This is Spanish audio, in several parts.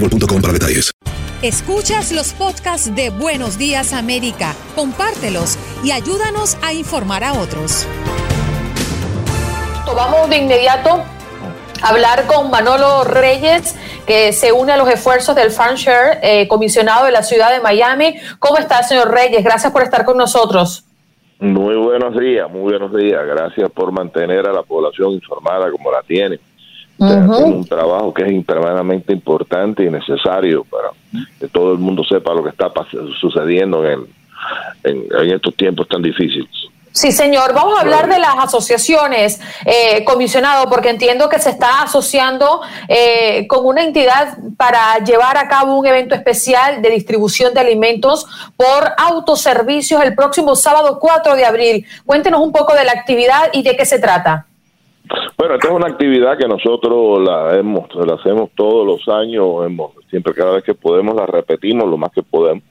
boostmobile.com para detalles. Escuchas los podcasts de Buenos Días América, compártelos y ayúdanos a informar a otros. Vamos de inmediato a hablar con Manolo Reyes, que se une a los esfuerzos del FarmShare, eh, comisionado de la ciudad de Miami. ¿Cómo está, señor Reyes? Gracias por estar con nosotros. Muy buenos días, muy buenos días. Gracias por mantener a la población informada como la tiene. Un trabajo que es extremadamente importante y necesario para que todo el mundo sepa lo que está sucediendo en, en, en estos tiempos tan difíciles. Sí, señor. Vamos a hablar de las asociaciones, eh, comisionado, porque entiendo que se está asociando eh, con una entidad para llevar a cabo un evento especial de distribución de alimentos por autoservicios el próximo sábado 4 de abril. Cuéntenos un poco de la actividad y de qué se trata. Bueno, esta es una actividad que nosotros la hemos, la hacemos todos los años, hemos, siempre cada vez que podemos la repetimos lo más que podemos,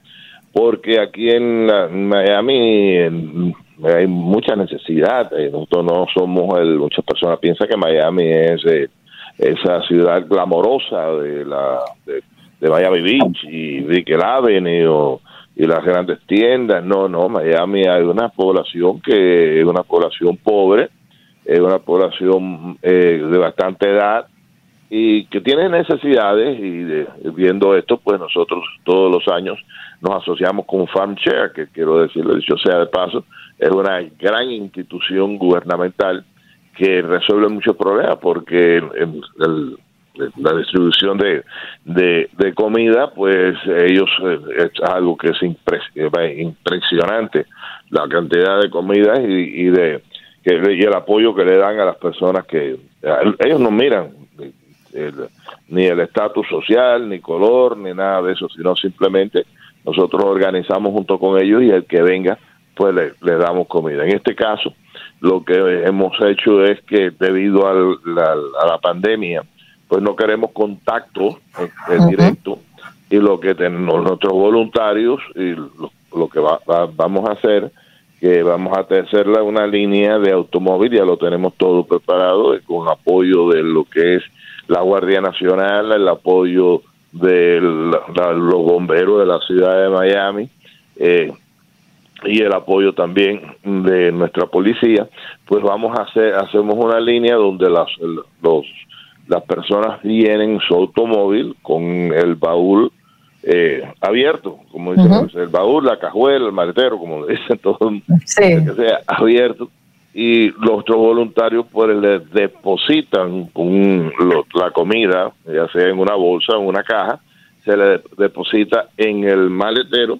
porque aquí en Miami hay mucha necesidad. eh, Nosotros no somos el, muchas personas piensan que Miami es eh, esa ciudad glamorosa de la de, Miami Beach y Brickell Avenue y las grandes tiendas. No, no, Miami hay una población que es una población pobre es una población eh, de bastante edad y que tiene necesidades y de- viendo esto pues nosotros todos los años nos asociamos con FarmShare que quiero decirlo dicho sea de paso es una gran institución gubernamental que resuelve muchos problemas porque la distribución de, de, comida pues ellos eh, es algo que es eh, impresionante la cantidad de comida y, y de que, y el apoyo que le dan a las personas que ellos no miran el- ni el estatus social, ni color, ni nada de eso, sino simplemente nosotros organizamos junto con ellos y el que venga, pues le, le damos comida. En este caso, lo que hemos hecho es que debido al- la- a la pandemia, pues no queremos contacto eh, directo y lo que tenemos nuestros voluntarios y lo, lo que va- va- vamos a hacer que vamos a hacer la- una línea de automóvil, ya lo tenemos todo preparado con apoyo de lo que es la Guardia Nacional, el apoyo de la- los bomberos de la ciudad de Miami eh, y el apoyo también de nuestra policía, pues vamos a hacer hacemos una línea donde las los las personas vienen su automóvil con el baúl eh, abierto, como dicen, el baúl, la cajuela, el maletero, como le dicen todos, Sí. que sea abierto. Y los otros voluntarios pues les depositan un, la comida, ya sea en una bolsa o en una caja, se le deposita en el maletero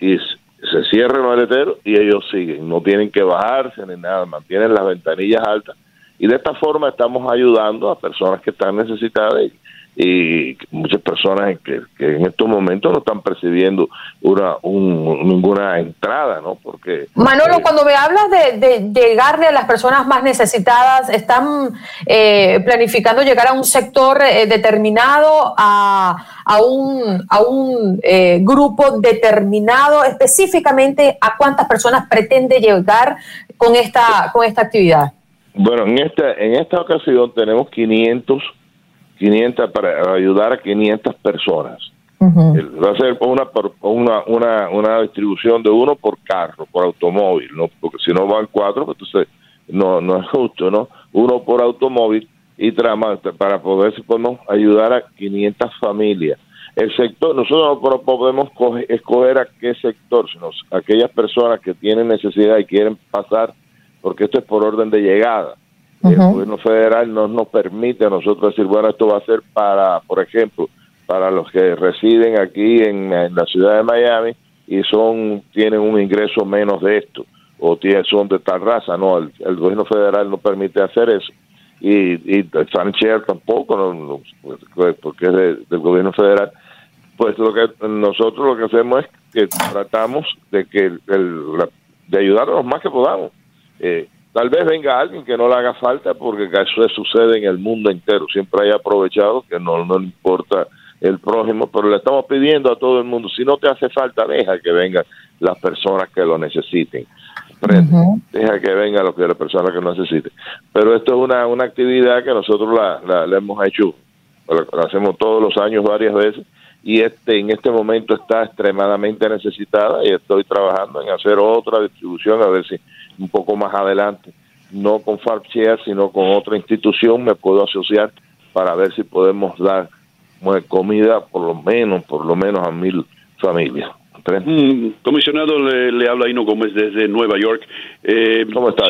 y se cierra el maletero y ellos siguen, no tienen que bajarse ni nada, mantienen las ventanillas altas. Y de esta forma estamos ayudando a personas que están necesitadas y, y muchas personas que, en estos momentos no están percibiendo una ninguna entrada, ¿no? Porque Manolo, eh, cuando me hablas de, llegarle a las personas más necesitadas, están eh, planificando llegar a un sector eh, determinado, a, a un a un grupo determinado, específicamente a cuántas personas pretende llegar con esta con esta actividad. Bueno, en esta en esta ocasión tenemos 500 500 para ayudar a 500 personas. Va a ser una, una, una, una distribución de uno por carro, por automóvil, ¿no? porque si no van cuatro, pues entonces no, no es justo, ¿no? Uno por automóvil y trama para poder podemos ayudar a 500 familias. El sector, nosotros no podemos escoger a qué sector, sino aquellas personas que tienen necesidad y quieren pasar, porque esto es por orden de llegada. El gobierno federal no nos permite a nosotros decir, bueno, esto va a ser para, por ejemplo, para los que residen aquí en, la ciudad de Miami y son tienen un ingreso menos de esto o tienen, son de tal raza. No, el, gobierno federal no permite hacer eso. Y, y Sanchez tampoco, no, pues, porque es del gobierno federal. Pues lo que nosotros lo que hacemos es que tratamos de que el, de ayudar a los más que podamos. Eh, Tal vez venga alguien que no le haga falta porque eso sucede en el mundo entero. Siempre hay aprovechado que no, no le importa el prójimo, pero le estamos pidiendo a todo el mundo, si no te hace falta, deja que vengan las personas que lo necesiten. Deja que vengan los que, las personas que lo necesiten. Pero esto es una, una actividad que nosotros la, la, hemos hecho, la, hacemos todos los años varias veces y este en este momento está extremadamente necesitada y estoy trabajando en hacer otra distribución a ver si un poco más adelante, no con FarpShare, sino con otra institución, me puedo asociar para ver si podemos dar comida por lo menos, por lo menos a mil familias. Mm, comisionado, le, habla Ino Gómez desde Nueva York. Eh, ¿Cómo está?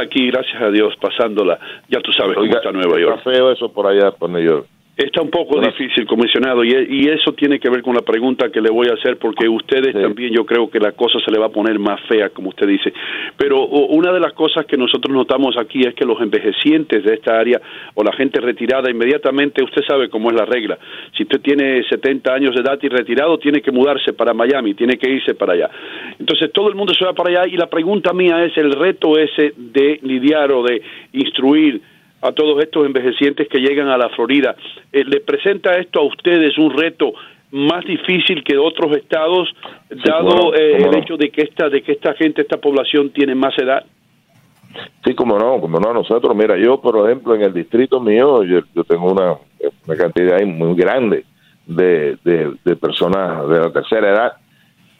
aquí, gracias a Dios, pasándola. Ya tú sabes cómo está Nueva York. Está feo eso por allá, por Nueva York. Está un poco difícil, comisionado, y, eso tiene que ver con la pregunta que le voy a hacer, porque ustedes también yo creo que la cosa se le va a poner más fea, como usted dice. Pero una de las cosas que nosotros notamos aquí es que los envejecientes de esta área o la gente retirada, inmediatamente usted sabe cómo es la regla. Si usted tiene 70 años de edad y retirado, tiene que mudarse para Miami, tiene que irse para allá. Entonces todo el mundo se va para allá y la pregunta mía es el reto ese de lidiar o de instruir a todos estos envejecientes que llegan a la Florida. Eh, ¿Le presenta esto a ustedes un reto más difícil que otros estados, dado eh, el hecho de que esta de que esta gente, esta población tiene más edad? Sí, como no, como no, nosotros, mira, yo por ejemplo en el distrito mío, yo, tengo una, una cantidad muy grande de, de personas de la tercera edad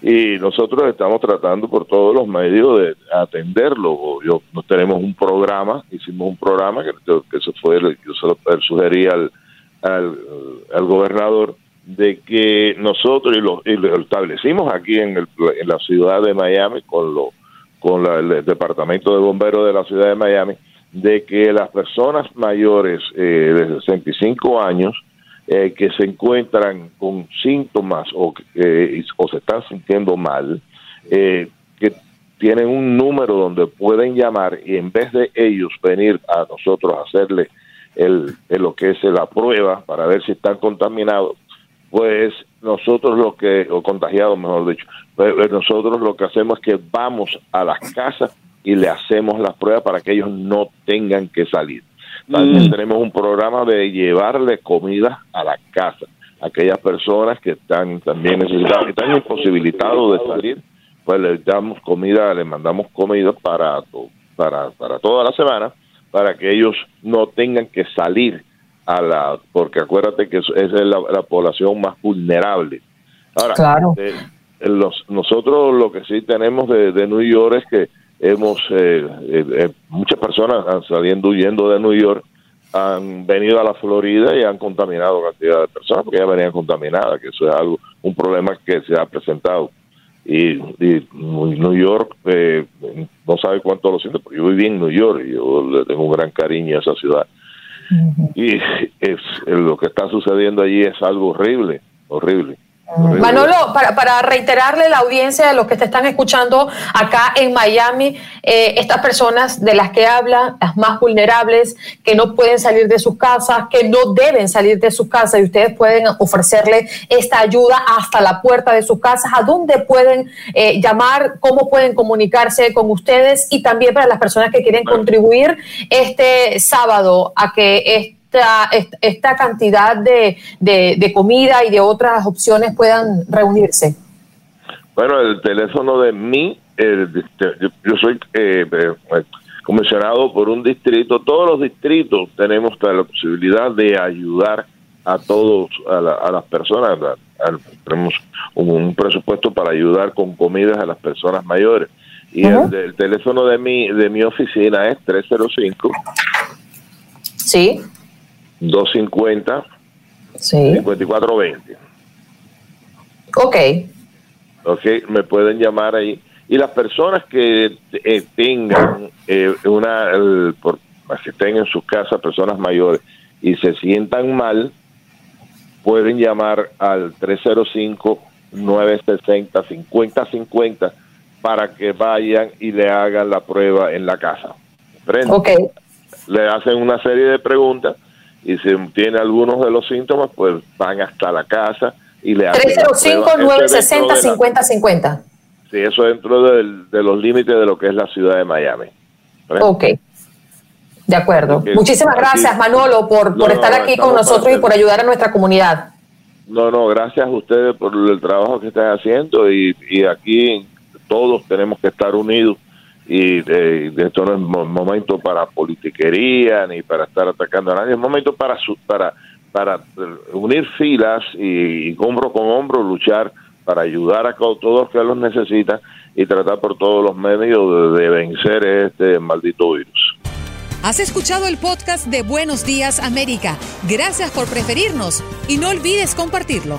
y nosotros estamos tratando por todos los medios de atenderlo. Yo, nos tenemos un programa, hicimos un programa que, que eso fue, yo se lo sugerí al, al, gobernador de que nosotros y lo, establecimos aquí en, el, en la ciudad de Miami con lo con el departamento de bomberos de la ciudad de Miami de que las personas mayores eh, de 65 años eh, que se encuentran con síntomas o, eh, o se están sintiendo mal, eh, que tienen un número donde pueden llamar y en vez de ellos venir a nosotros a hacerle el, lo que es la prueba para ver si están contaminados, pues nosotros lo que, o contagiados mejor dicho, pues, pues nosotros lo que hacemos es que vamos a las casas y le hacemos las pruebas para que ellos no tengan que salir. También mm. tenemos un programa de llevarle comida a la casa. Aquellas personas que están también necesitadas, que están imposibilitados de salir, pues les damos comida, les mandamos comida para, para, para toda la semana, para que ellos no tengan que salir a la, porque acuérdate que esa es la, población más vulnerable. Ahora, claro. Eh, los, nosotros lo que sí tenemos de, de New York es que hemos eh, eh, eh, muchas personas han saliendo huyendo de New York han venido a la Florida y han contaminado cantidad de personas porque ya venían contaminadas que eso es algo un problema que se ha presentado y, New York eh, no sabe cuánto lo siento, porque yo viví en New York y yo le tengo un gran cariño a esa ciudad. Y es, lo que está sucediendo allí es algo horrible, horrible. Manolo, para, para, reiterarle la audiencia de los que te están escuchando acá en Miami, eh, estas personas de las que habla, las más vulnerables, que no pueden salir de sus casas, que no deben salir de sus casas y ustedes pueden ofrecerle esta ayuda hasta la puerta de sus casas, a dónde pueden eh, llamar, cómo pueden comunicarse con ustedes y también para las personas que quieren contribuir este sábado a que este esta, cantidad de, de, comida y de otras opciones puedan reunirse? Bueno, el teléfono de mí, yo, soy eh, eh, comisionado por un distrito, todos los distritos tenemos la posibilidad de ayudar a todos, a, las personas, tenemos un, presupuesto para ayudar con comidas a las personas mayores. Y el, teléfono de mi, de mi oficina es 305. Sí. 250 sí. 5420. Ok. Ok, me pueden llamar ahí. Y las personas que eh, tengan eh, una, por, que estén en sus casas, personas mayores, y se sientan mal, pueden llamar al 305-960-5050 para que vayan y le hagan la prueba en la casa. Ok. Le hacen una serie de preguntas y si tiene algunos de los síntomas, pues van hasta la casa y le hacen 305-960-5050. Sí, eso dentro de los límites de lo que es la ciudad de Miami. Ok. De acuerdo. Muchísimas gracias, Manolo, por, por estar aquí con nosotros y por ayudar a nuestra comunidad. No, no, gracias a ustedes por el trabajo que están haciendo y, y aquí todos tenemos que estar unidos y de, esto no es momento para politiquería ni para estar atacando a nadie, es momento para para para unir filas y, hombro con hombro luchar para ayudar a todos los que los necesitan y tratar por todos los medios de vencer este maldito virus. Has escuchado el podcast de Buenos Días América. Gracias por preferirnos y no olvides compartirlo.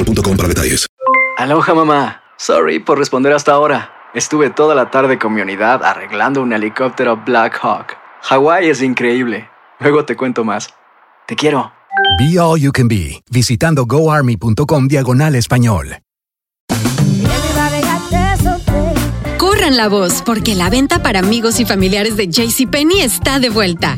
boostmobile para detalles. Aloha mamá. Sorry por responder hasta ahora. Estuve toda la tarde con mi unidad arreglando un helicóptero Black Hawk. Hawái es increíble. Luego te cuento más. Te quiero. Be All You Can Be, visitando goarmy.com diagonal español. Corran la voz, porque la venta para amigos y familiares de JCPenney está de vuelta.